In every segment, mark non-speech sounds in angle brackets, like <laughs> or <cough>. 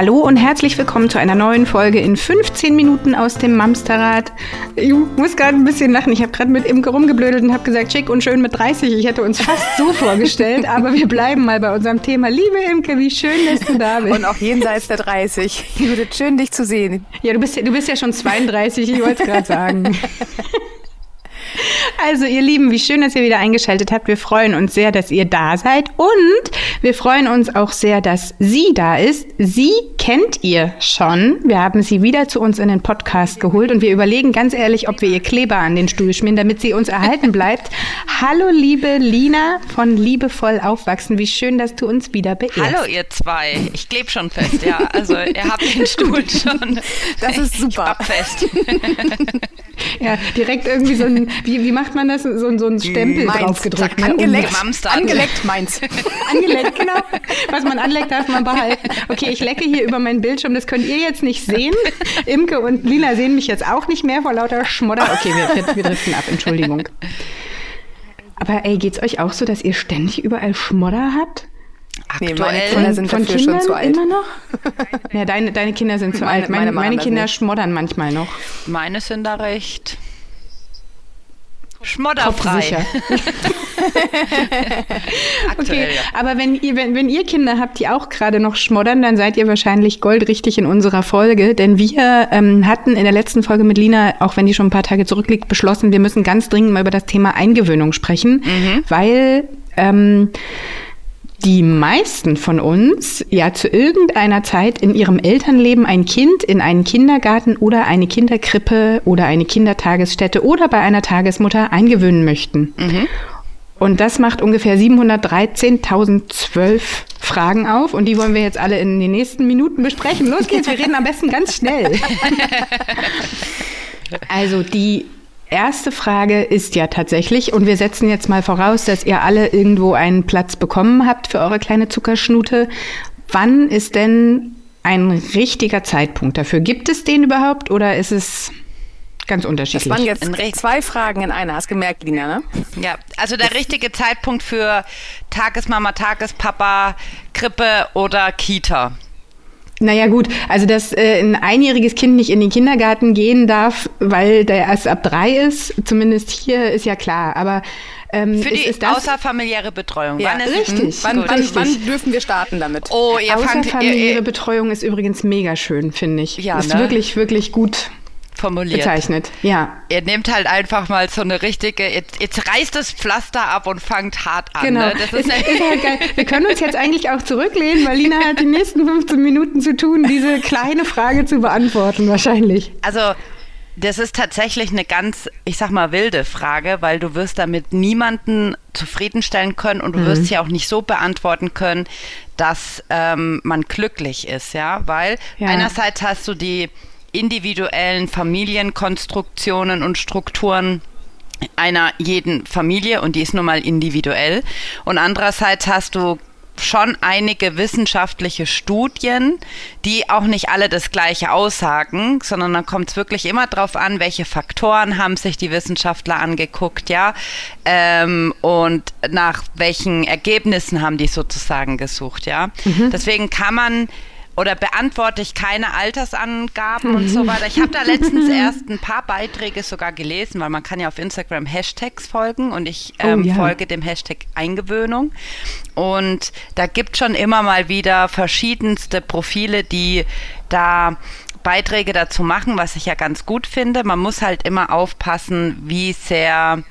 Hallo und herzlich willkommen zu einer neuen Folge in 15 Minuten aus dem Mamsterrad. Ich muss gerade ein bisschen lachen. Ich habe gerade mit Imke rumgeblödelt und habe gesagt, schick und schön mit 30. Ich hätte uns fast so vorgestellt, <laughs> aber wir bleiben mal bei unserem Thema. Liebe Imke, wie schön, dass du da bist. Und auch jenseits der 30. Judith, schön dich zu sehen. Ja, du bist, du bist ja schon 32, ich wollte es gerade sagen. <laughs> Also ihr Lieben, wie schön, dass ihr wieder eingeschaltet habt. Wir freuen uns sehr, dass ihr da seid und wir freuen uns auch sehr, dass sie da ist. Sie kennt ihr schon. Wir haben sie wieder zu uns in den Podcast geholt und wir überlegen ganz ehrlich, ob wir ihr Kleber an den Stuhl schmieren, damit sie uns erhalten bleibt. <laughs> Hallo liebe Lina von Liebevoll Aufwachsen. Wie schön, dass du uns wieder beehrst. Hallo ihr zwei. Ich klebe schon fest, ja. Also ihr habt den Stuhl schon. Das ist super. Ich fest. <laughs> Ja, direkt irgendwie so ein, wie, wie macht man das? So, ein so ein Stempel Meins. draufgedrückt. ne? Angeleckt, Mamster. angeleckt meins. Angeleckt, genau. Was man anleckt, darf man behalten. Okay, ich lecke hier über meinen Bildschirm. Das könnt ihr jetzt nicht sehen. Imke und Lina sehen mich jetzt auch nicht mehr vor lauter Schmodder. Okay, wir, wir driften ab. Entschuldigung. Aber ey, geht's euch auch so, dass ihr ständig überall Schmodder habt? Nee, meine Aktuell Kinder sind Von dafür Kindern schon zu alt. immer noch? Ja, deine, deine Kinder sind zu Meine- alt. Meine, meine meine Kinder schmoddern manchmal noch. Meine sind da recht schmodderfrei. <laughs> Okay, ja. aber wenn ihr, wenn, wenn ihr Kinder habt, die auch gerade noch schmoddern, dann seid ihr wahrscheinlich goldrichtig in unserer Folge. Denn wir ähm, hatten in der letzten Folge mit Lina, auch wenn die schon ein paar Tage zurückliegt, beschlossen, wir müssen ganz dringend mal über das Thema Eingewöhnung sprechen, weil ähm, die meisten von uns ja zu irgendeiner Zeit in ihrem Elternleben ein Kind in einen Kindergarten oder eine Kinderkrippe oder eine Kindertagesstätte oder bei einer Tagesmutter eingewöhnen möchten. Und das macht ungefähr 713.012 Fragen auf und die wollen wir jetzt alle in den nächsten Minuten besprechen. Los geht's, wir reden am besten ganz schnell. <laughs> Also die erste Frage ist ja tatsächlich, und wir setzen jetzt mal voraus, dass ihr alle irgendwo einen Platz bekommen habt für eure kleine Zuckerschnute. Wann ist denn ein richtiger Zeitpunkt dafür? Gibt es den überhaupt oder ist es ganz Das unterschiedlich? waren jetzt In Recht. zwei Fragen in einer. Hast gemerkt, Lina, ne? Ja, also der richtige Zeitpunkt für Tagesmama, Tagespapa, Krippe oder Kita. Naja gut, also dass äh, ein einjähriges Kind nicht in den Kindergarten gehen darf, weil der erst ab drei ist, zumindest hier ist ja klar. Aber ähm, Für die ist, ist das außerfamiliäre Betreuung. Ja, Wann ist richtig. Es? Wann, wann, Richtig. wann dürfen wir starten damit? Oh, ihr fangt ihr, außerfamiliäre ihr, Betreuung ist übrigens mega schön, finde ich. Ja, ist ne? wirklich, wirklich gut formuliert. bezeichnet. Ja. Ihr nehmt halt einfach mal so eine richtige, jetzt, jetzt reißt das Pflaster ab und fangt hart an. Genau. Ne? Das ist, eine, ist halt <laughs> geil. Wir können uns jetzt eigentlich auch zurücklehnen, weil Lina hat die nächsten 15 Minuten zu tun, diese kleine Frage zu beantworten, wahrscheinlich. Also, das ist tatsächlich eine ganz, ich sag mal, wilde Frage, weil du wirst damit niemanden zufriedenstellen können und du wirst sie auch nicht so beantworten können, dass ähm, man glücklich ist, ja, weil Ja. einerseits hast du die individuellen Familienkonstruktionen und Strukturen einer jeden Familie und die ist nun mal individuell und andererseits hast du schon einige wissenschaftliche Studien, die auch nicht alle das gleiche aussagen, sondern dann kommt es wirklich immer darauf an, welche Faktoren haben sich die Wissenschaftler angeguckt, ja, ähm, und nach welchen Ergebnissen haben die sozusagen gesucht, ja. Deswegen kann man oder beantworte ich keine Altersangaben und so weiter. Ich habe da letztens <laughs> erst ein paar Beiträge sogar gelesen, weil man kann ja auf Instagram Hashtags folgen und ich ähm, Oh, ja. folge dem Hashtag Eingewöhnung. Und da gibt schon immer mal wieder verschiedenste Profile, die da Beiträge dazu machen, was ich ja ganz gut finde. Man muss halt immer aufpassen, wie sehr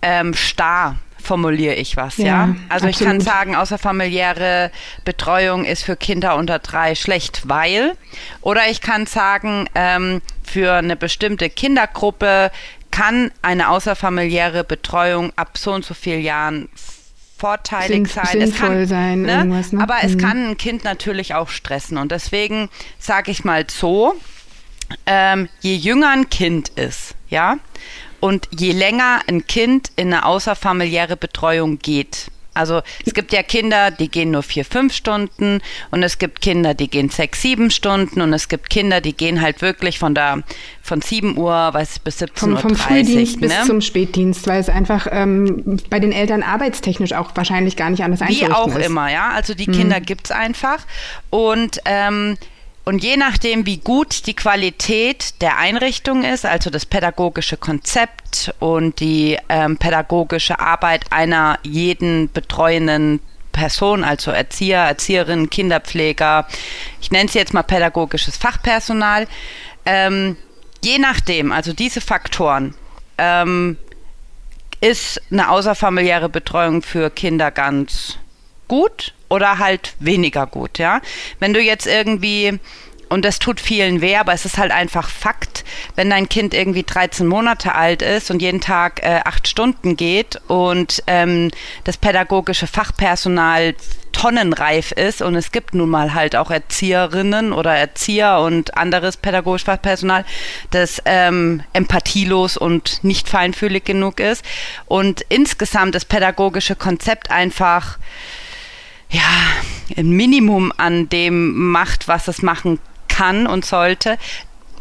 ähm, starr formuliere ich was, ja. Ja, Also ich kann absolut. sagen, außerfamiliäre Betreuung ist für Kinder unter drei schlecht, weil. Oder ich kann sagen, ähm, für eine bestimmte Kindergruppe kann eine außerfamiliäre Betreuung ab so und so vielen Jahren vorteilig Sinn- sein. sinnvoll sein, irgendwas, ne? Aber es Mhm. kann ein Kind natürlich auch stressen. Und deswegen sage ich mal so, ähm, je jünger ein Kind ist, ja, und je länger ein Kind in eine außerfamiliäre Betreuung geht. Also es gibt ja Kinder, die gehen nur vier, fünf Stunden und es gibt Kinder, die gehen sechs, sieben Stunden und es gibt Kinder, die gehen halt wirklich von der von 7 Uhr weiß, bis 17.30 Vom, Uhr. vom Frühdienst bis ne? zum Spätdienst, weil es einfach ähm, bei den Eltern arbeitstechnisch auch wahrscheinlich gar nicht anders Wie einzurichten auch ist. Mhm. immer, ja. Also die Kinder gibt's einfach. Und ähm, und je nachdem, wie gut die Qualität der Einrichtung ist, also das pädagogische Konzept und die ähm, pädagogische Arbeit einer jeden betreuenden Person, also Erzieher, Erzieherin, Kinderpfleger, ich nenne es jetzt mal pädagogisches Fachpersonal, ähm, je nachdem, also diese Faktoren, ähm, ist eine außerfamiliäre Betreuung für Kinder ganz gut oder halt weniger gut, ja. Wenn du jetzt irgendwie und das tut vielen weh, aber es ist halt einfach Fakt, wenn dein Kind irgendwie 13 Monate alt ist und jeden Tag äh, acht Stunden geht und ähm, das pädagogische Fachpersonal tonnenreif ist und es gibt nun mal halt auch Erzieherinnen oder Erzieher und anderes pädagogisches Fachpersonal, das ähm, empathielos und nicht feinfühlig genug ist und insgesamt das pädagogische Konzept einfach ja, ein Minimum an dem macht, was es machen kann und sollte,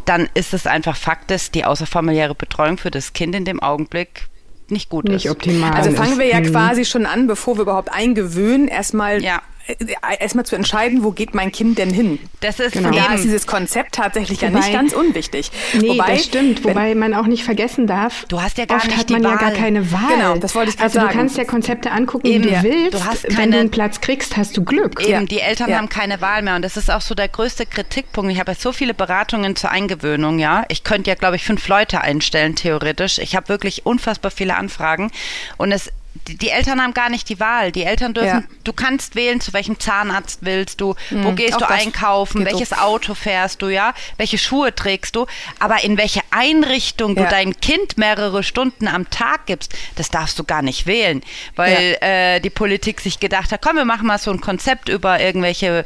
dann ist es einfach Fakt, dass die außerfamiliäre Betreuung für das Kind in dem Augenblick nicht gut nicht ist. optimal. Also fangen wir ja ist. quasi schon an, bevor wir überhaupt eingewöhnen, erstmal Ja. Äh, erstmal zu entscheiden, wo geht mein Kind denn hin? Das ist Genau. Da ist dieses Konzept tatsächlich ja Wobei- nicht ganz unwichtig. Nee, Wobei, das stimmt. wenn- Wobei man auch nicht vergessen darf, Du hast ja gar oft nicht hat man ja gar keine Wahl. Genau, das wollte ich gerade Also sagen. du kannst ja Konzepte angucken, Eben, wie ja. du willst. Du hast Wenn keine- du einen Platz kriegst, hast du Glück. Eben, Ja. die Eltern Ja. haben keine Wahl mehr und das ist auch so der größte Kritikpunkt. Ich habe jetzt so viele Beratungen zur Eingewöhnung, ja. Ich könnte ja, glaube ich, fünf Leute einstellen, theoretisch. Ich habe wirklich unfassbar viele Anfragen und es die, die Eltern haben gar nicht die Wahl. Die Eltern dürfen, Ja. du kannst wählen, zu welchem Zahnarzt willst du, wo gehst auch du einkaufen, welches Auto fährst du, ja, welche Schuhe trägst du, aber in welche Einrichtung du Ja. dein Kind mehrere Stunden am Tag gibst, das darfst du gar nicht wählen, weil äh, die Politik sich gedacht hat, komm, wir machen mal so ein Konzept über irgendwelche,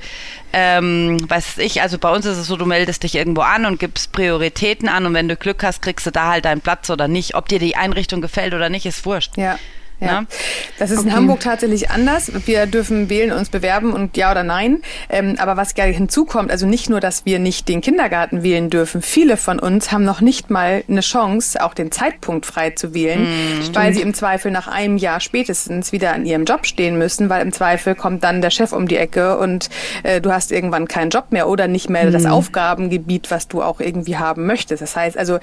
ähm, weiß ich, also bei uns ist es so, du meldest dich irgendwo an und gibst Prioritäten an und wenn du Glück hast, kriegst du da halt deinen Platz oder nicht. Ob dir die Einrichtung gefällt oder nicht, ist wurscht. Ja. Ja. Ne? Das ist in Okay. Hamburg tatsächlich anders. Wir dürfen wählen, uns bewerben und ja oder nein. Ähm, aber was ja hinzukommt, also nicht nur, dass wir nicht den Kindergarten wählen dürfen. Viele von uns haben noch nicht mal eine Chance, auch den Zeitpunkt frei zu wählen, Mhm. weil sie im Zweifel nach einem Jahr spätestens wieder an ihrem Job stehen müssen, weil im Zweifel kommt dann der Chef um die Ecke und äh, du hast irgendwann keinen Job mehr oder nicht mehr Mhm. das Aufgabengebiet, was du auch irgendwie haben möchtest. Das heißt also,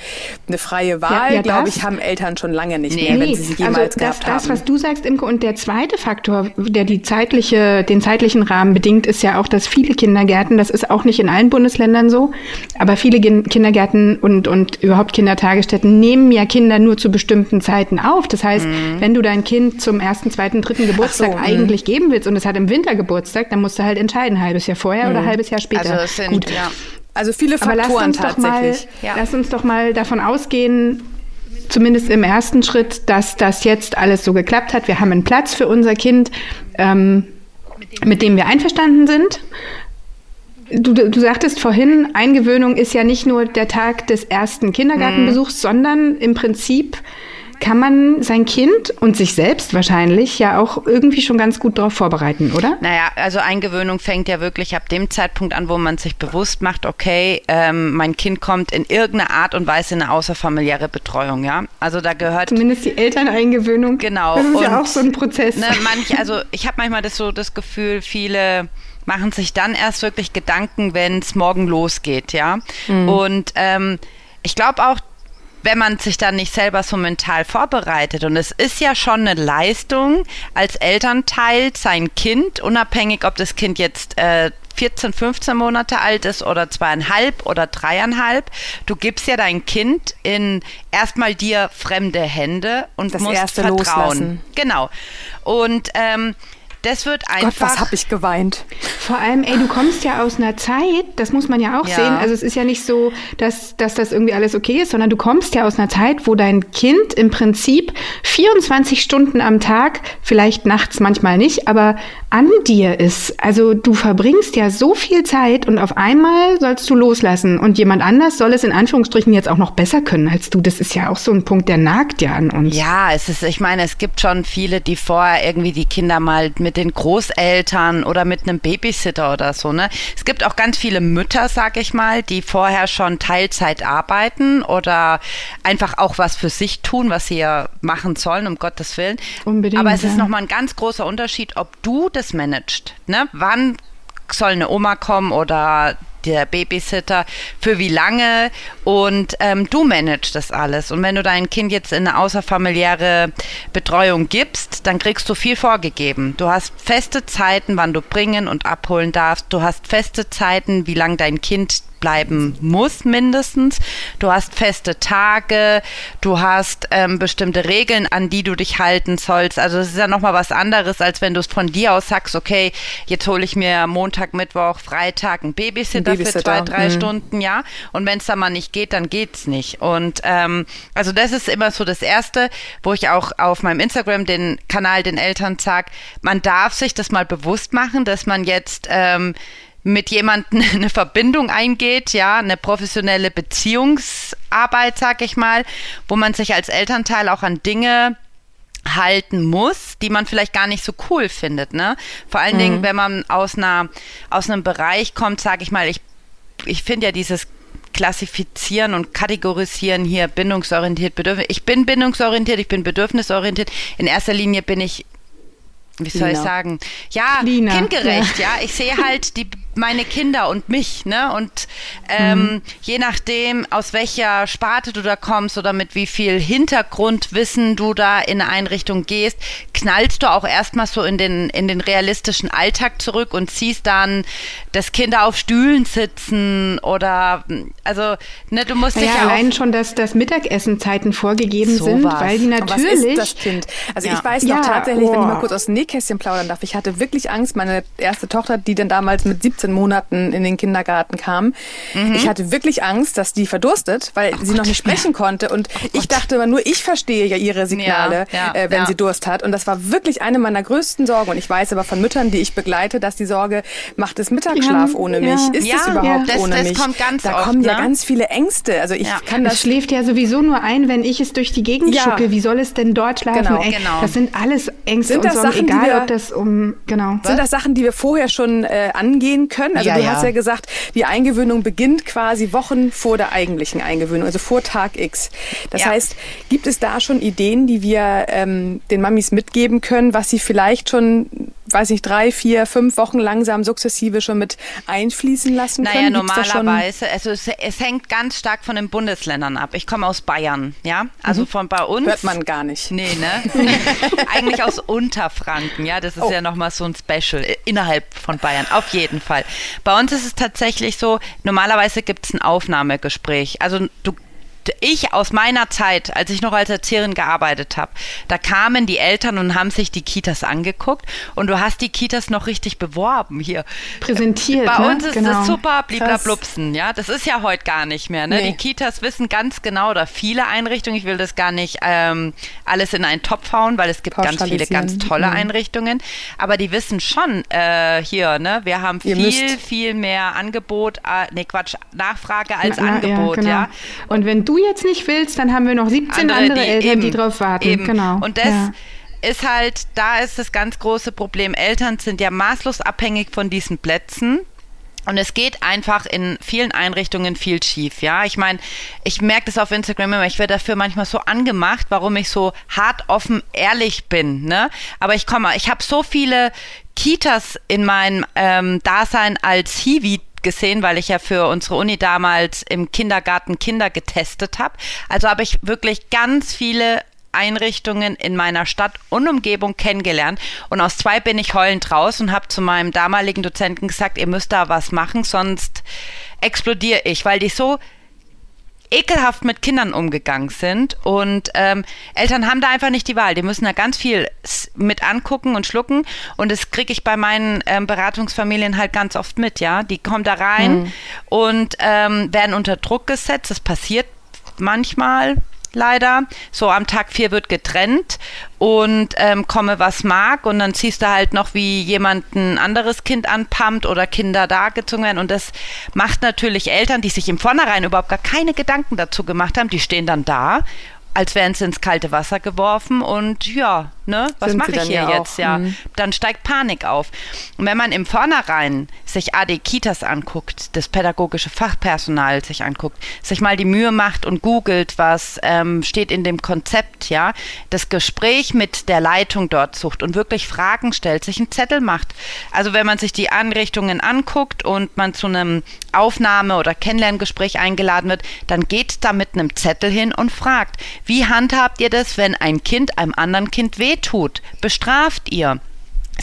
eine freie Wahl, ja, glaube das- ich, haben Eltern schon lange nicht Nee. mehr, wenn sie sie jemals also das, gehabt das, haben. Was du sagst, Imke, und der zweite Faktor, der die zeitliche, den zeitlichen Rahmen bedingt, ist ja auch, dass viele Kindergärten, das ist auch nicht in allen Bundesländern so, aber viele Kindergärten und, und überhaupt Kindertagesstätten nehmen ja Kinder nur zu bestimmten Zeiten auf. Das heißt, wenn du dein Kind zum ersten, zweiten, dritten Geburtstag mhm. eigentlich geben willst und es hat im Winter Geburtstag, dann musst du halt entscheiden, halbes Jahr vorher oder ein halbes Jahr später. Also sind, Gut. ja. Also viele Aber lass Faktoren uns doch mal, tatsächlich. Ja. lass uns doch mal davon ausgehen, zumindest im ersten Schritt, dass das jetzt alles so geklappt hat. Wir haben einen Platz für unser Kind, ähm, mit dem wir einverstanden sind. Du, du sagtest vorhin, Eingewöhnung ist ja nicht nur der Tag des ersten Kindergartenbesuchs, sondern im Prinzip kann man sein Kind und sich selbst wahrscheinlich ja auch irgendwie schon ganz gut darauf vorbereiten, oder? Naja, also Eingewöhnung fängt ja wirklich ab dem Zeitpunkt an, wo man sich bewusst macht, okay, ähm, mein Kind kommt in irgendeiner Art und Weise in eine außerfamiliäre Betreuung, ja. Also da gehört Zumindest die Elterneingewöhnung. Genau. Das ist ja Und, auch so ein Prozess. Ne, manch, also ich habe manchmal das so das Gefühl, viele machen sich dann erst wirklich Gedanken, wenn es morgen losgeht, ja. Und ähm, ich glaube auch, wenn man sich dann nicht selber so mental vorbereitet. Und es ist ja schon eine Leistung als Elternteil, sein Kind, unabhängig, ob das Kind jetzt äh, 14, 15 Monate alt ist oder zweieinhalb oder dreieinhalb. Du gibst ja dein Kind in erstmal dir fremde Hände und Das musst erste vertrauen. Loslassen. Genau. Und ähm, das wird Gott, einfach. was hab ich geweint. Vor allem, ey, du kommst ja aus einer Zeit, das muss man ja auch Ja. sehen. Also es ist ja nicht so, dass, dass das irgendwie alles okay ist, sondern du kommst ja aus einer Zeit, wo dein Kind im Prinzip 24 Stunden am Tag, vielleicht nachts manchmal nicht, aber an dir ist. Also du verbringst ja so viel Zeit und auf einmal sollst du loslassen und jemand anders soll es in Anführungsstrichen jetzt auch noch besser können als du. Das ist ja auch so ein Punkt, der nagt ja an uns. Ja, es ist, ich meine, es gibt schon viele, die vorher irgendwie die Kinder mal mit den Großeltern oder mit einem Babysitter oder so, ne? Es gibt auch ganz viele Mütter, sag ich mal, die vorher schon Teilzeit arbeiten oder einfach auch was für sich tun, was sie ja machen sollen, um Gottes Willen. Unbedingt, Aber es ist ja. nochmal ein ganz großer Unterschied, ob du das managst, ne? Wann soll eine Oma kommen oder der Babysitter, für wie lange und ähm, du managst das alles. Und wenn du dein Kind jetzt in eine außerfamiliäre Betreuung gibst, dann kriegst du viel vorgegeben. Du hast feste Zeiten, wann du bringen und abholen darfst. Du hast feste Zeiten, wie lange dein Kind bleiben muss mindestens. Du hast feste Tage, du hast ähm, bestimmte Regeln, an die du dich halten sollst. Also es ist ja nochmal was anderes, als wenn du es von dir aus sagst, okay, jetzt hole ich mir Montag, Mittwoch, Freitag einen Babysitter, Babysitter. für zwei, drei mhm. Stunden, ja. Und wenn es dann mal nicht geht, dann geht's nicht. Und ähm, also das ist immer so das Erste, wo ich auch auf meinem Instagram den Kanal den Eltern sage, man darf sich das mal bewusst machen, dass man jetzt ähm, mit jemandem <laughs> eine Verbindung eingeht, ja, eine professionelle Beziehungsarbeit, sag ich mal, wo man sich als Elternteil auch an Dinge halten muss, die man vielleicht gar nicht so cool findet, ne? Vor allen mhm. Dingen, wenn man aus einer aus einem Bereich kommt, sag ich mal, ich ich finde ja dieses Klassifizieren und Kategorisieren hier bindungsorientiert, bedürfnis. Ich bin bindungsorientiert, ich bin bedürfnisorientiert. In erster Linie bin ich wie soll Lina. ich sagen? Ja, Lina. kindgerecht, ja. ja. Ich sehe halt die meine Kinder und mich, ne? Und ähm, mhm. je nachdem, aus welcher Sparte du da kommst oder mit wie viel Hintergrundwissen du da in eine Einrichtung gehst, knallst du auch erstmal so in den, in den realistischen Alltag zurück und siehst dann, dass Kinder auf Stühlen sitzen oder also, ne, du musst ja, dich ja allein schon, dass das Mittagessenzeiten vorgegeben so sind, was. weil die natürlich. was ist das Kind? Also ja. ich weiß noch ja, tatsächlich, oh. wenn ich mal oh. kurz aus dem Nähkästchen plaudern darf, ich hatte wirklich Angst, meine erste Tochter, die dann damals mit 17 18 Monaten in den Kindergarten kam. Mhm. Ich hatte wirklich Angst, dass die verdurstet, weil oh sie Gott, noch nicht sprechen ja. konnte. Und oh ich dachte immer, nur ich verstehe ja ihre Signale, ja, ja, äh, wenn sie Durst hat. Und das war wirklich eine meiner größten Sorgen. Und ich weiß aber von Müttern, die ich begleite, dass die Sorge, macht es Mittagsschlaf ohne mich? Ist es überhaupt das, ohne das mich? Kommt ganz da oft, kommen ja ne? ganz viele Ängste. Also ich kann das. Es schläft ja sowieso nur ein, wenn ich es durch die Gegend schucke. Wie soll es denn dort schlafen? Genau, Ey, genau. Das sind alles Ängste sind und Sorgen, Sachen, egal wir, ob das um genau. Sind das Sachen, die wir vorher schon äh, angehen können? Also du hast ja gesagt, die Eingewöhnung beginnt quasi Wochen vor der eigentlichen Eingewöhnung, also vor Tag X. Das ja. heißt, gibt es da schon Ideen, die wir ähm, den Mamis mitgeben können, was sie vielleicht schon weiß nicht, drei, vier, fünf Wochen langsam sukzessive schon mit einfließen lassen können? Naja, normalerweise, also es, es, hängt ganz stark von den Bundesländern ab. Ich komme aus Bayern, ja, also mhm. von bei uns. Hört man gar nicht. Nee, ne? <laughs> Eigentlich aus Unterfranken, ja, das ist oh. ja nochmal so ein Special äh, innerhalb von Bayern, auf jeden Fall. Bei uns ist es tatsächlich so, normalerweise gibt es ein Aufnahmegespräch. Also du ich aus meiner Zeit, als ich noch als Erzieherin gearbeitet habe, da kamen die Eltern und haben sich die Kitas angeguckt und du hast die Kitas noch richtig beworben hier. Präsentiert. Bei ne? uns ist genau. das super, bliblablupsen, ja. Das ist ja heute gar nicht mehr. Ne? Nee. Die Kitas wissen ganz genau, oder viele Einrichtungen, ich will das gar nicht ähm, alles in einen Topf hauen, weil es gibt ganz viele ganz tolle mhm. Einrichtungen, aber die wissen schon äh, hier, ne, wir haben Ihr viel, müsst. viel mehr Angebot, äh, nee Quatsch, Nachfrage als na, Angebot, ja, genau. ja. Und wenn du jetzt nicht willst, dann haben wir noch 17 andere, andere die Eltern, eben, die drauf warten. Eben. Genau. Und das ja. ist halt, da ist das ganz große Problem. Eltern sind ja maßlos abhängig von diesen Plätzen. Und es geht einfach in vielen Einrichtungen viel schief, ja. Ich meine, ich merke das auf Instagram immer, ich werde dafür manchmal so angemacht, warum ich so hart offen ehrlich bin, ne? Aber ich komme, ich habe so viele Kitas in meinem ähm, Dasein als Hiwi gesehen, weil ich ja für unsere Uni damals im Kindergarten Kinder getestet habe. Also habe ich wirklich ganz viele Einrichtungen in meiner Stadt und Umgebung kennengelernt und aus zwei bin ich heulend raus und habe zu meinem damaligen Dozenten gesagt, ihr müsst da was machen, sonst explodiere ich, weil die so ekelhaft mit Kindern umgegangen sind. Und ähm, Eltern haben da einfach nicht die Wahl. Die müssen da ganz viel mit angucken und schlucken. Und das kriege ich bei meinen ähm, Beratungsfamilien halt ganz oft mit, ja. Die kommen da rein mhm. und ähm, werden unter Druck gesetzt. Das passiert manchmal, leider. So am Tag vier wird getrennt und ähm, komme was mag. Und dann siehst du halt noch, wie jemand ein anderes Kind anpumpt oder Kinder da gezogen werden. Und das macht natürlich Eltern, die sich im Vornherein überhaupt gar keine Gedanken dazu gemacht haben, die stehen dann da, als wären sie ins kalte Wasser geworfen. Und ja, ne, was mache ich hier ja jetzt? Ja, mhm. dann steigt Panik auf. Und wenn man im Vornherein sich AD Kitas anguckt, das pädagogische Fachpersonal sich anguckt, sich mal die Mühe macht und googelt, was ähm, steht in dem Konzept, ja, das Gespräch mit der Leitung dort sucht und wirklich Fragen stellt, sich einen Zettel macht. Also wenn man sich die Anrichtungen anguckt und man zu einem Aufnahme- oder Kennenlerngespräch eingeladen wird, dann geht da mit einem Zettel hin und fragt, wie handhabt ihr das, wenn ein Kind einem anderen Kind wehtut? Bestraft ihr?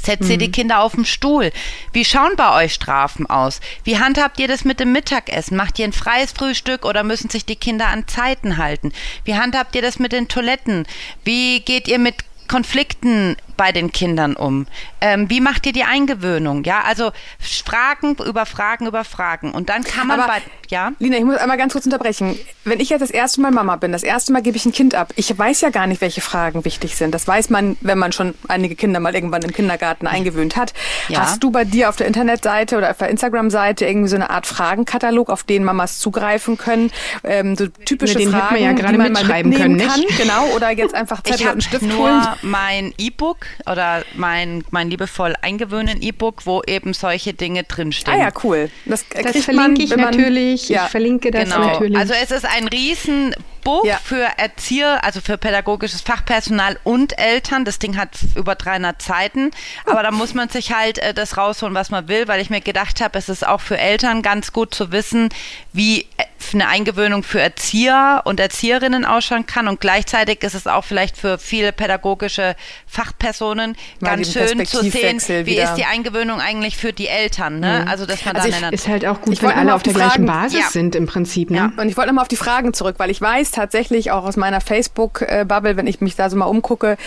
Setzt ihr die mhm. Kinder auf den Stuhl? Wie schauen bei euch Strafen aus? Wie handhabt ihr das mit dem Mittagessen? Macht ihr ein freies Frühstück oder müssen sich die Kinder an Zeiten halten? Wie handhabt ihr das mit den Toiletten? Wie geht ihr mit Konflikten bei den Kindern um? Ähm, wie macht ihr die Eingewöhnung? Ja, also Fragen über Fragen über Fragen. Und dann kann man Aber, bei, ja? Lina, ich muss einmal ganz kurz unterbrechen. Wenn ich jetzt das erste Mal Mama bin, das erste Mal gebe ich ein Kind ab. Ich weiß ja gar nicht, welche Fragen wichtig sind. Das weiß man, wenn man schon einige Kinder mal irgendwann im Kindergarten eingewöhnt hat. Ja. Hast du bei dir auf der Internetseite oder auf der Instagram-Seite irgendwie so eine Art Fragenkatalog, auf den Mamas zugreifen können? Ähm, so typische den Fragen, ja die man mitschreiben mal können, kann. Genau, oder jetzt <laughs> einfach Zettel und Stift nur holen. mein E-Book oder mein, mein liebevoll eingewöhnen E-Book, wo eben solche Dinge drinstehen. Ah ja, cool. Das, das verlinke man, ich natürlich. Ja. Ich verlinke das genau. natürlich. Also es ist ein riesen Buch ja. für Erzieher, also für pädagogisches Fachpersonal und Eltern. Das Ding hat über 300 Seiten, aber da muss man sich halt äh, das rausholen, was man will, weil ich mir gedacht habe, es ist auch für Eltern ganz gut zu wissen, wie äh, eine Eingewöhnung für Erzieher und Erzieherinnen ausschauen kann und gleichzeitig ist es auch vielleicht für viele pädagogische Fachpersonen Mal ganz schön zu sehen, wie wieder. ist die Eingewöhnung eigentlich für die Eltern. Ne? Mhm. Also dass man also dann ist halt auch gut, wenn alle auf der Fragen, gleichen Basis ja. sind im Prinzip. Ne? Ja. Und ich wollte nochmal auf die Fragen zurück, weil ich weiß tatsächlich auch aus meiner Facebook-Bubble, wenn ich mich da so mal umgucke,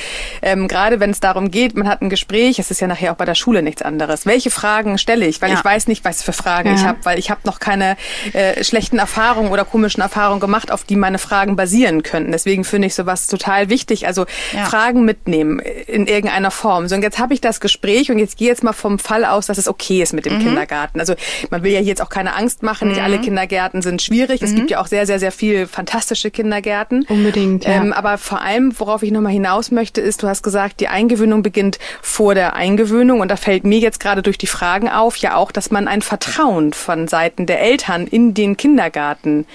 ähm, gerade wenn es darum geht, man hat ein Gespräch, es ist ja nachher auch bei der Schule nichts anderes. Welche Fragen stelle ich? Weil ja. ich weiß nicht, was für Fragen ich habe, weil ich habe noch keine äh, schlechten Erfahrungen Erfahrungen oder komischen Erfahrungen gemacht, auf die meine Fragen basieren könnten. Deswegen finde ich sowas total wichtig. Also ja. Fragen mitnehmen in irgendeiner Form. So, und jetzt habe ich das Gespräch und jetzt gehe jetzt mal vom Fall aus, dass es okay ist mit dem mhm. Kindergarten. Also man will ja jetzt auch keine Angst machen. Mhm. Nicht alle Kindergärten sind schwierig. Mhm. Es gibt ja auch sehr, sehr, sehr viel fantastische Kindergärten. Unbedingt. Ja. Ähm, aber vor allem, worauf ich nochmal hinaus möchte, ist, du hast gesagt, die Eingewöhnung beginnt vor der Eingewöhnung. Und da fällt mir jetzt gerade durch die Fragen auf, ja auch, dass man ein Vertrauen von Seiten der Eltern in den Kindergarten Kindergarten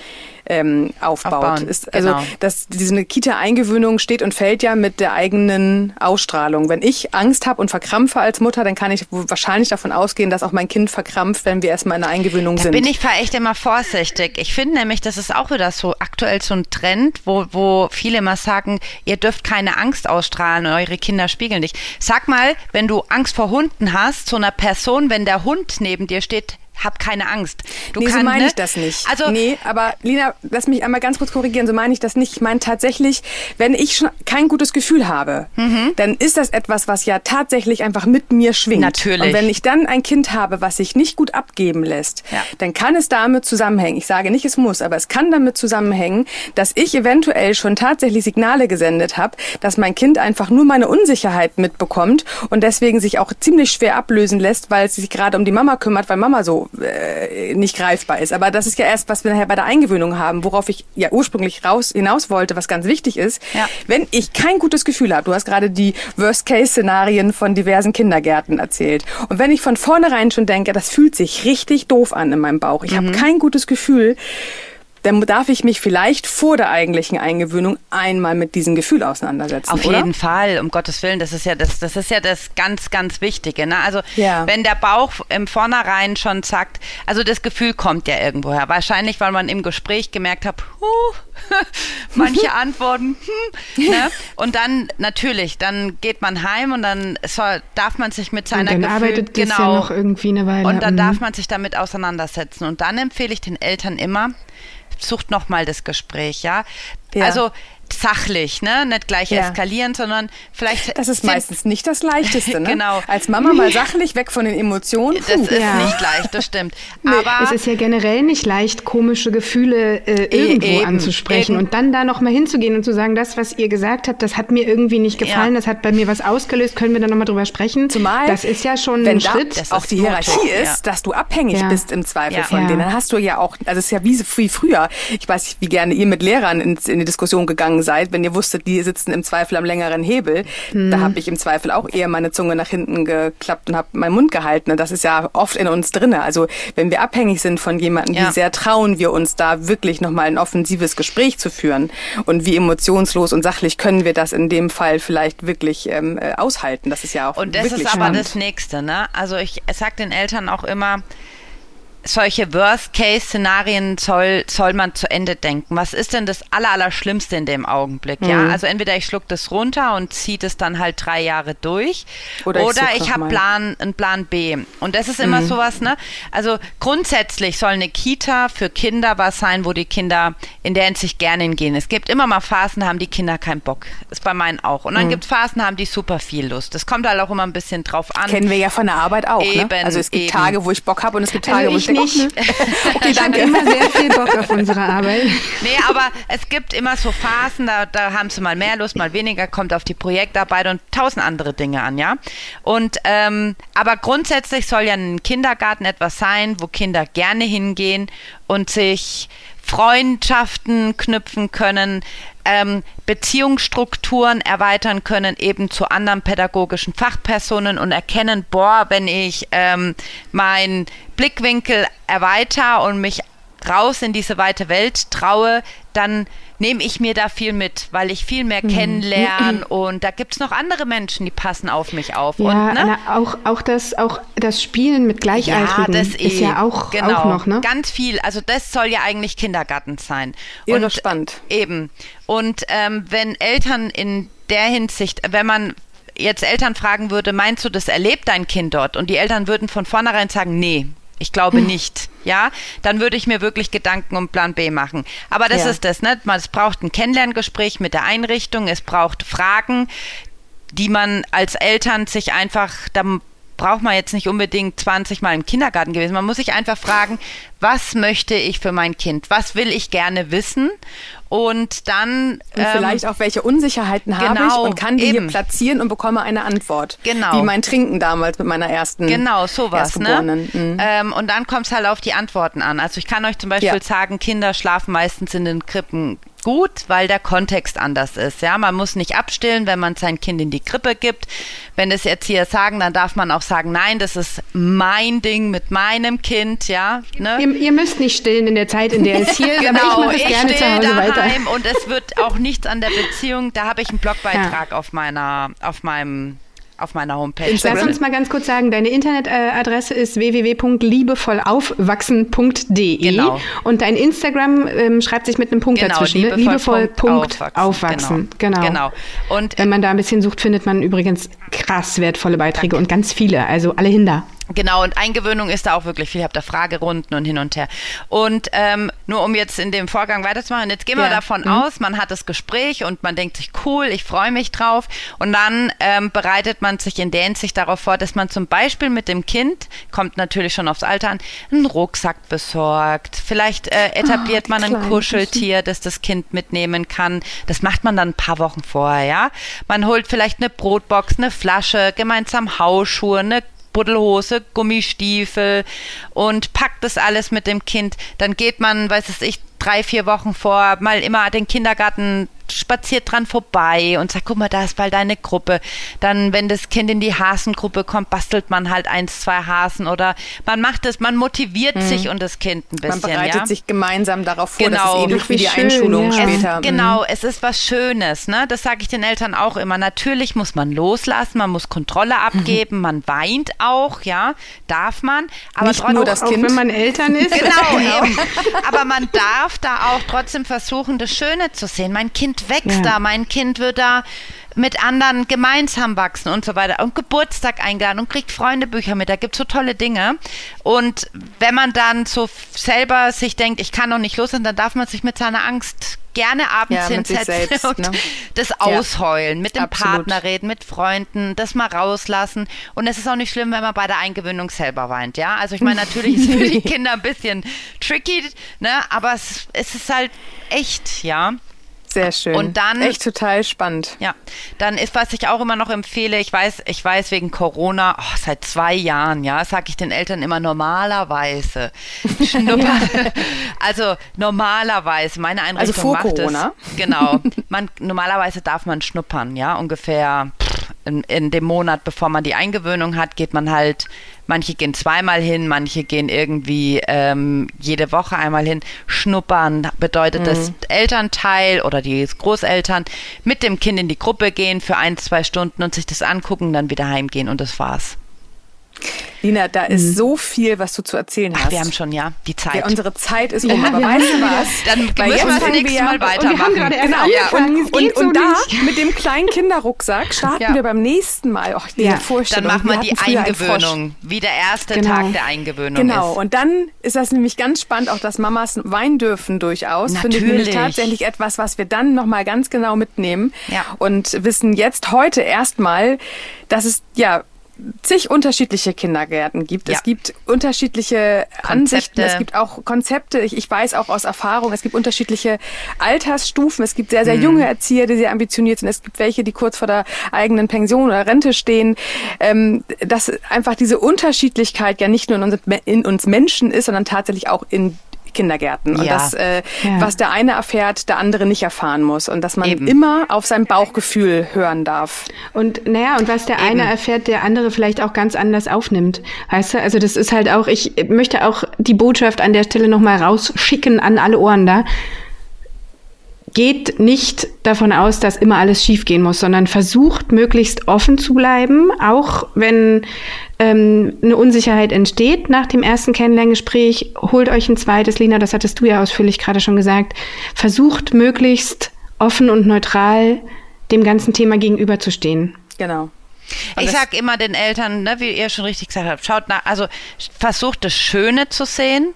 ähm, aufbaut. Aufbauen, ist, also genau. dass diese Kita-Eingewöhnung steht und fällt ja mit der eigenen Ausstrahlung. Wenn ich Angst habe und verkrampfe als Mutter, dann kann ich wahrscheinlich davon ausgehen, dass auch mein Kind verkrampft, wenn wir erstmal in der Eingewöhnung da sind. bin ich echt immer vorsichtig. Ich finde nämlich, das ist auch wieder so aktuell so ein Trend, wo, wo viele immer sagen, ihr dürft keine Angst ausstrahlen, eure Kinder spiegeln dich. Sag mal, wenn du Angst vor Hunden hast, zu einer Person, wenn der Hund neben dir steht, hab keine Angst. Du nee, kannst, so meine ne? ich das nicht. Also, nee, aber Lina, lass mich einmal ganz kurz korrigieren, so meine ich das nicht. Ich meine tatsächlich, wenn ich schon kein gutes Gefühl habe, mhm. dann ist das etwas, was ja tatsächlich einfach mit mir schwingt. Natürlich. Und wenn ich dann ein Kind habe, was sich nicht gut abgeben lässt, ja. dann kann es damit zusammenhängen. Ich sage nicht, es muss, aber es kann damit zusammenhängen, dass ich eventuell schon tatsächlich Signale gesendet habe, dass mein Kind einfach nur meine Unsicherheit mitbekommt und deswegen sich auch ziemlich schwer ablösen lässt, weil es sich gerade um die Mama kümmert, weil Mama so äh, nicht greifbar ist. Aber das ist ja erst, was wir nachher bei der Eingewöhnung haben, worauf ich ja ursprünglich raus hinaus wollte, was ganz wichtig ist. Ja. Wenn ich kein gutes Gefühl habe, du hast gerade die Worst-Case-Szenarien von diversen Kindergärten erzählt. Und wenn ich von vornherein schon denke, das fühlt sich richtig doof an in meinem Bauch, ich mhm. habe kein gutes Gefühl, dann darf ich mich vielleicht vor der eigentlichen Eingewöhnung einmal mit diesem Gefühl auseinandersetzen. Auf oder? jeden Fall, um Gottes Willen, das ist ja das, das ist ja das ganz, ganz Wichtige. Ne? Also ja. wenn der Bauch im Vornherein schon sagt, also das Gefühl kommt ja irgendwoher. Wahrscheinlich, weil man im Gespräch gemerkt hat, huh, <laughs> manche Antworten, hm, ne? <laughs> und dann natürlich, dann geht man heim und dann soll, darf man sich mit seiner und dann Gefühl, arbeitet das genau, ja noch irgendwie eine Weile. Und dann mhm. darf man sich damit auseinandersetzen. Und dann empfehle ich den Eltern immer, sucht nochmal das Gespräch, ja. ja. Also sachlich, ne? Nicht gleich ja. eskalieren, sondern vielleicht. Das ist meistens nicht das Leichteste, <laughs> ne? genau. Als Mama mal sachlich weg von den Emotionen. Puh. Das ist ja. nicht leicht, das stimmt. Nee. Aber es ist ja generell nicht leicht, komische Gefühle äh, e- irgendwo eben, anzusprechen eben. und dann da nochmal hinzugehen und zu sagen, das, was ihr gesagt habt, das hat mir irgendwie nicht gefallen, ja. das hat bei mir was ausgelöst, können wir da nochmal drüber sprechen? Zumal. Das ist ja schon ein Schritt. Das auch die Hierarchie ist, dass du abhängig bist im Zweifel von denen. Dann hast du ja auch, also es ist ja wie, wie früher. Ich weiß nicht, wie gerne ihr mit Lehrern in, in die Diskussion gegangen umgegangen seid, wenn ihr wusstet, die sitzen im Zweifel am längeren Hebel. Mhm. Da habe ich im Zweifel auch eher meine Zunge nach hinten geklappt und habe meinen Mund gehalten. Und das ist ja oft in uns drinne. Also wenn wir abhängig sind von jemandem, ja. wie sehr trauen wir uns da wirklich nochmal ein offensives Gespräch zu führen und wie emotionslos und sachlich können wir das in dem Fall vielleicht wirklich ähm, äh, aushalten. Das ist ja auch Und das ist aber spannend. das Nächste. Ne? Also ich sage den Eltern auch immer, solche Worst-Case-Szenarien soll, soll man zu Ende denken. Was ist denn das Allerallerschlimmste in dem Augenblick? Mhm. Ja, also entweder ich schluck das runter und ziehe das dann halt drei Jahre durch, oder, oder ich, ich habe Plan, einen Plan B. Und das ist immer mhm. sowas, ne? Also grundsätzlich soll eine Kita für Kinder was sein, wo die Kinder in der Hinsicht gerne hingehen. Es gibt immer mal Phasen, da haben die Kinder keinen Bock. Ist bei meinen auch. Und dann mhm. gibt es Phasen, da haben die super viel Lust. Das kommt halt auch immer ein bisschen drauf an. Kennen wir ja von der Arbeit auch. Eben, ne? Also es gibt eben. Tage, wo ich Bock habe und es gibt Tage, also wo ich nicht. <laughs> okay, ich habe immer sehr viel Bock auf unsere Arbeit. <laughs> Nee, aber es gibt immer so Phasen, da, da haben sie mal mehr Lust, mal weniger, kommt auf die Projektarbeit und tausend andere Dinge an, ja. Und ähm, aber grundsätzlich soll ja ein Kindergarten etwas sein, wo Kinder gerne hingehen und sich Freundschaften knüpfen können, ähm, Beziehungsstrukturen erweitern können, eben zu anderen pädagogischen Fachpersonen und erkennen, boah, wenn ich ähm, meinen Blickwinkel erweitere und mich raus in diese weite Welt traue, dann nehme ich mir da viel mit, weil ich viel mehr mhm. kennenlerne und da gibt es noch andere Menschen, die passen auf mich auf. Ja, und, ne? auch, auch, das, auch das Spielen mit Gleichaltrigen ja, ist eh, ja auch, genau, auch noch, ne? Ganz viel. Also das soll ja eigentlich Kindergarten sein. Irre und spannend. Eben. Und ähm, wenn Eltern in der Hinsicht, wenn man jetzt Eltern fragen würde, meinst du, das erlebt dein Kind dort? Und die Eltern würden von vornherein sagen, nee, ich glaube hm. nicht. Ja, dann würde ich mir wirklich Gedanken um Plan B machen. Aber das ja. ist das, ne? Es braucht ein Kennenlerngespräch mit der Einrichtung, es braucht Fragen, die man als Eltern sich einfach, da braucht man jetzt nicht unbedingt 20 Mal im Kindergarten gewesen. Man muss sich einfach fragen, was möchte ich für mein Kind? Was will ich gerne wissen? Und dann. Und ähm, vielleicht auch, welche Unsicherheiten genau, habe ich genau, und kann die eben. hier platzieren und bekomme eine Antwort. Genau. Wie mein Trinken damals mit meiner ersten. Genau, sowas. Ne? Mhm. Ähm, und dann kommt es halt auf die Antworten an. Also ich kann euch zum Beispiel ja. sagen, Kinder schlafen meistens in den Krippen gut, weil der Kontext anders ist. Ja, man muss nicht abstillen, wenn man sein Kind in die Krippe gibt. Wenn es Erzieher sagen, dann darf man auch sagen, nein, das ist mein Ding mit meinem Kind. Ja, ne? ihr, ihr müsst nicht stillen in der Zeit, in der es hier <laughs> ist. genau, ich, ich still daheim und es wird auch nichts an der Beziehung. Da habe ich einen Blogbeitrag ja. auf meiner, auf meinem auf meiner Homepage. Instagram. Lass uns mal ganz kurz sagen, deine Internetadresse ist www.liebevollaufwachsen.de. Genau. Und dein Instagram ähm, schreibt sich mit einem Punkt genau, dazwischen. Ne? Liebevoll, Aufwachsen. Genau. genau. Und wenn man da ein bisschen sucht, findet man übrigens krass wertvolle Beiträge Danke. und ganz viele. Also alle hinter. Genau, und Eingewöhnung ist da auch wirklich viel. Ich habe da Fragerunden und hin und her. Und ähm, nur um jetzt in dem Vorgang weiterzumachen, jetzt gehen wir ja. davon mhm. aus, man hat das Gespräch und man denkt sich, cool, ich freue mich drauf. Und dann ähm, bereitet man sich in der Hinsicht darauf vor, dass man zum Beispiel mit dem Kind, kommt natürlich schon aufs Alter an, einen Rucksack besorgt. Vielleicht äh, etabliert oh, man ein Kuscheltier, das das Kind mitnehmen kann. Das macht man dann ein paar Wochen vorher, ja. Man holt vielleicht eine Brotbox, eine Flasche, gemeinsam Hausschuhe, eine Buddelhose, Gummistiefel und packt das alles mit dem Kind. Dann geht man, weiß es ich, drei, vier Wochen vor, mal immer den Kindergarten spaziert dran vorbei und sagt, guck mal, da ist bald eine Gruppe. Dann, wenn das Kind in die Hasengruppe kommt, bastelt man halt eins, zwei Hasen oder man macht es, man motiviert mhm. sich und das Kind ein bisschen. Man bereitet ja? sich gemeinsam darauf vor, genau. das ist ähnlich wie die schön, Einschulung ja. später. Es, genau, mhm. es ist was Schönes, ne? Das sage ich den Eltern auch immer. Natürlich muss man loslassen, man muss Kontrolle abgeben, mhm. man weint auch, ja, darf man. Aber Nicht nur das Kind. Auch wenn man Eltern <laughs> ist. genau, <laughs> genau. eben. Aber man darf da auch trotzdem versuchen, das Schöne zu sehen. Mein Kind Kind wächst ja. da, mein Kind wird da mit anderen gemeinsam wachsen und so weiter und Geburtstag eingeladen und kriegt Freundebücher mit. Da gibt es so tolle Dinge. Und wenn man dann so selber sich denkt, ich kann noch nicht los, dann darf man sich mit seiner Angst gerne abends ja, hinsetzen selbst, <laughs> und ne? das ausheulen, ja, mit dem absolut. Partner reden, mit Freunden, das mal rauslassen. Und es ist auch nicht schlimm, wenn man bei der Eingewöhnung selber weint, ja. Also ich meine, natürlich ist es für die <laughs> Kinder ein bisschen tricky, ne? Aber es, es ist halt echt, ja. Sehr schön. Und dann echt total spannend. Ja, dann ist was ich auch immer noch empfehle. Ich weiß, ich weiß wegen Corona oh, seit zwei Jahren, ja, sage ich den Eltern immer normalerweise <laughs> schnuppern. also normalerweise meine Also Einrichtung vor macht Corona. es. Genau. <laughs> Man normalerweise darf man schnuppern, ja, ungefähr pff, in, in dem Monat, bevor man die Eingewöhnung hat, geht man halt. Manche gehen zweimal hin, manche gehen irgendwie ähm, jede Woche einmal hin. Schnuppern bedeutet, dass Elternteil oder die Großeltern mit dem Kind in die Gruppe gehen für ein, zwei Stunden und sich das angucken, dann wieder heimgehen und das war's. Lina, da ist so viel, was du zu erzählen hast. Ach, wir haben schon, ja, die Zeit. ja, unsere Zeit ist um, Ja, aber wir weißt du was? <laughs> Dann Weil müssen jetzt wir das nächste wir- Mal und wir haben weitermachen. gerade erst Genau, angefangen, es und, geht und, so und da nicht. mit dem kleinen Kinderrucksack starten Ja. wir beim nächsten Mal. Och, diese Ja. Dann machen wir die einen Frosch. Eingewöhnung, wie der erste Genau. Tag der Eingewöhnung Genau, ist. und dann ist das nämlich ganz spannend, auch dass Mamas weinen dürfen durchaus. Finde ich Natürlich. tatsächlich etwas, was wir dann nochmal ganz genau mitnehmen Ja. und wissen jetzt heute erstmal, dass es ja zig unterschiedliche Kindergärten gibt. Ja. Es gibt unterschiedliche Ansichten, Konzepte. es gibt auch Konzepte. Ich, ich weiß auch aus Erfahrung, es gibt unterschiedliche Altersstufen. Es gibt sehr, sehr junge Erzieher, die sehr ambitioniert sind. Es gibt welche, die kurz vor der eigenen Pension oder Rente stehen. Ähm, dass einfach diese Unterschiedlichkeit ja nicht nur in uns, in uns Menschen ist, sondern tatsächlich auch in Kindergärten. Und Ja. das, äh, Ja. was der eine erfährt, der andere nicht erfahren muss. Und dass man Eben. immer auf sein Bauchgefühl hören darf. Und naja, und was der Eben. eine erfährt, der andere vielleicht auch ganz anders aufnimmt. Weißt du, also das ist halt auch, ich möchte auch die Botschaft an der Stelle nochmal rausschicken an alle Ohren da. Geht nicht davon aus, dass immer alles schiefgehen muss, sondern versucht möglichst offen zu bleiben, auch wenn ähm, eine Unsicherheit entsteht nach dem ersten Kennenlerngespräch. Holt euch ein zweites, Lina, das hattest du ja ausführlich gerade schon gesagt. Versucht möglichst offen und neutral dem ganzen Thema gegenüberzustehen. Genau. Ich das- sag immer den Eltern, ne, wie ihr schon richtig gesagt habt, schaut nach, also versucht das Schöne zu sehen,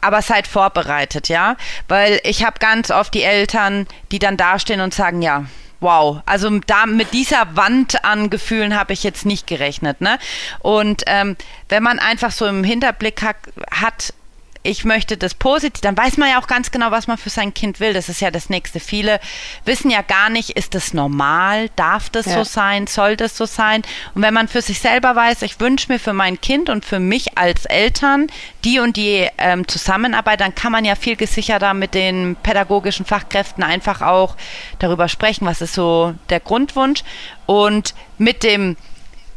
aber seid vorbereitet, ja, weil ich habe ganz oft die Eltern, die dann dastehen und sagen, ja. Wow, also da mit dieser Wand an Gefühlen habe ich jetzt nicht gerechnet, ne? Und ähm, wenn man einfach so im Hinterblick hat, hat ich möchte das positiv, dann weiß man ja auch ganz genau, was man für sein Kind will. Das ist ja das Nächste. Viele wissen ja gar nicht, ist das normal? Darf das Ja. so sein? Soll das so sein? Und wenn man für sich selber weiß, ich wünsche mir für mein Kind und für mich als Eltern die und die ähm, Zusammenarbeit, dann kann man ja viel gesicherter mit den pädagogischen Fachkräften einfach auch darüber sprechen, was ist so der Grundwunsch. Und mit dem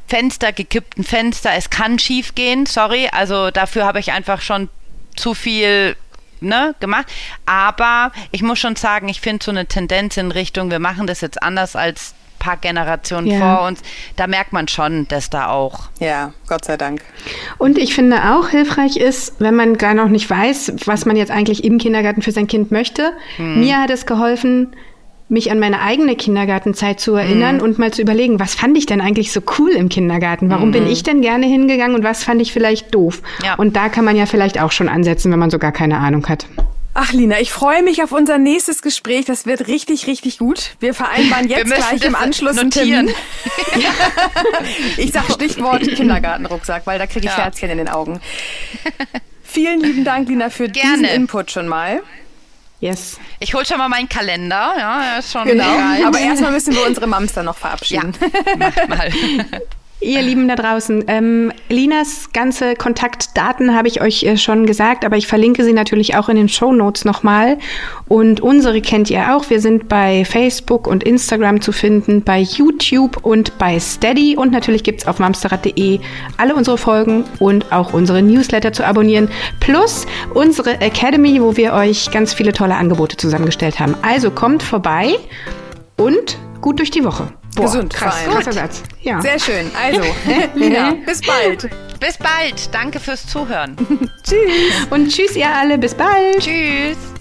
Fenster, gekippten Fenster, es kann schief gehen, sorry, also dafür habe ich einfach schon zu viel ne, gemacht. Aber ich muss schon sagen, ich finde so eine Tendenz in Richtung, wir machen das jetzt anders als ein paar Generationen Ja. vor uns. Da merkt man schon, dass da auch. Ja, Gott sei Dank. Und ich finde auch hilfreich ist, wenn man gar noch nicht weiß, was man jetzt eigentlich im Kindergarten für sein Kind möchte. Mir hat es geholfen, mich an meine eigene Kindergartenzeit zu erinnern und mal zu überlegen, was fand ich denn eigentlich so cool im Kindergarten? Warum bin ich denn gerne hingegangen und was fand ich vielleicht doof? Ja. Und da kann man ja vielleicht auch schon ansetzen, wenn man so gar keine Ahnung hat. Ach, Lina, ich freue mich auf unser nächstes Gespräch. Das wird richtig, richtig gut. Wir vereinbaren <laughs> jetzt müssen gleich im Anschluss einen notieren. Termin. <laughs> Ich sag Stichwort <laughs> Kindergartenrucksack, weil da kriege ich Ja. Herzchen in den Augen. Vielen lieben Dank, Lina, für diesen Gerne. Input schon mal. Yes. Ich hole schon mal meinen Kalender, ja, er ist schon Genau. bereit. Aber erstmal müssen wir unsere Mamster noch verabschieden. <laughs> Mach mal. Ihr Lieben da draußen, ähm, Linas ganze Kontaktdaten habe ich euch äh, schon gesagt, aber ich verlinke sie natürlich auch in den Show Notes nochmal. Und unsere kennt ihr auch. Wir sind bei Facebook und Instagram zu finden, bei YouTube und bei Steady. Und natürlich gibt's auf mamsterrad.de alle unsere Folgen und auch unsere Newsletter zu abonnieren. Plus unsere Academy, wo wir euch ganz viele tolle Angebote zusammengestellt haben. Also kommt vorbei und gut durch die Woche. Boah, Gesund vor krass, allem. krasser Satz. Ja. Sehr schön. Also, <laughs> Lina, bis bald. Bis bald. Danke fürs Zuhören. <laughs> Tschüss. Und tschüss ihr alle, bis bald. Tschüss.